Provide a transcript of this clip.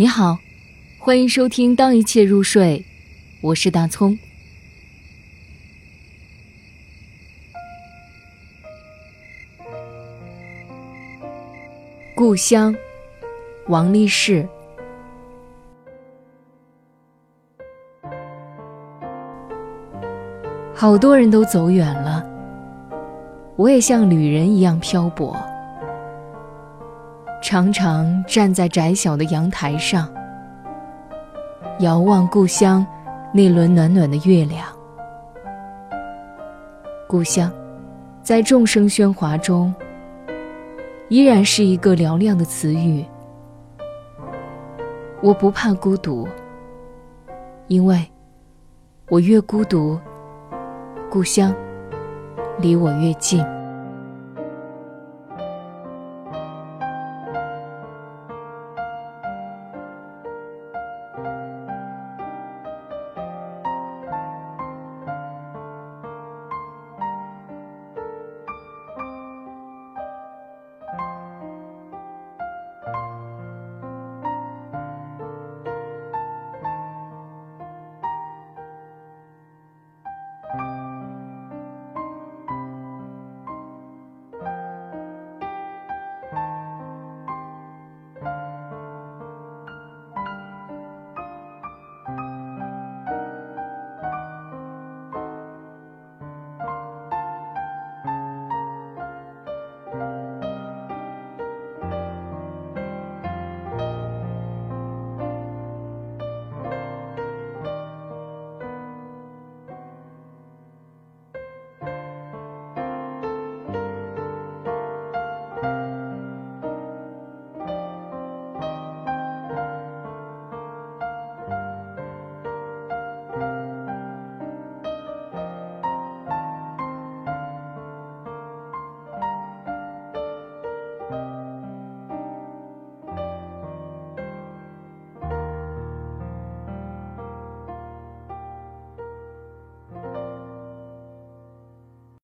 你好，欢迎收听《当一切入睡》，我是大葱。故乡，王立士。好多人都走远了，我也像旅人一样漂泊。常常站在窄小的阳台上，遥望故乡那轮暖暖的月亮。故乡，在众生喧哗中，依然是一个嘹亮的词语。我不怕孤独，因为我越孤独，故乡离我越近。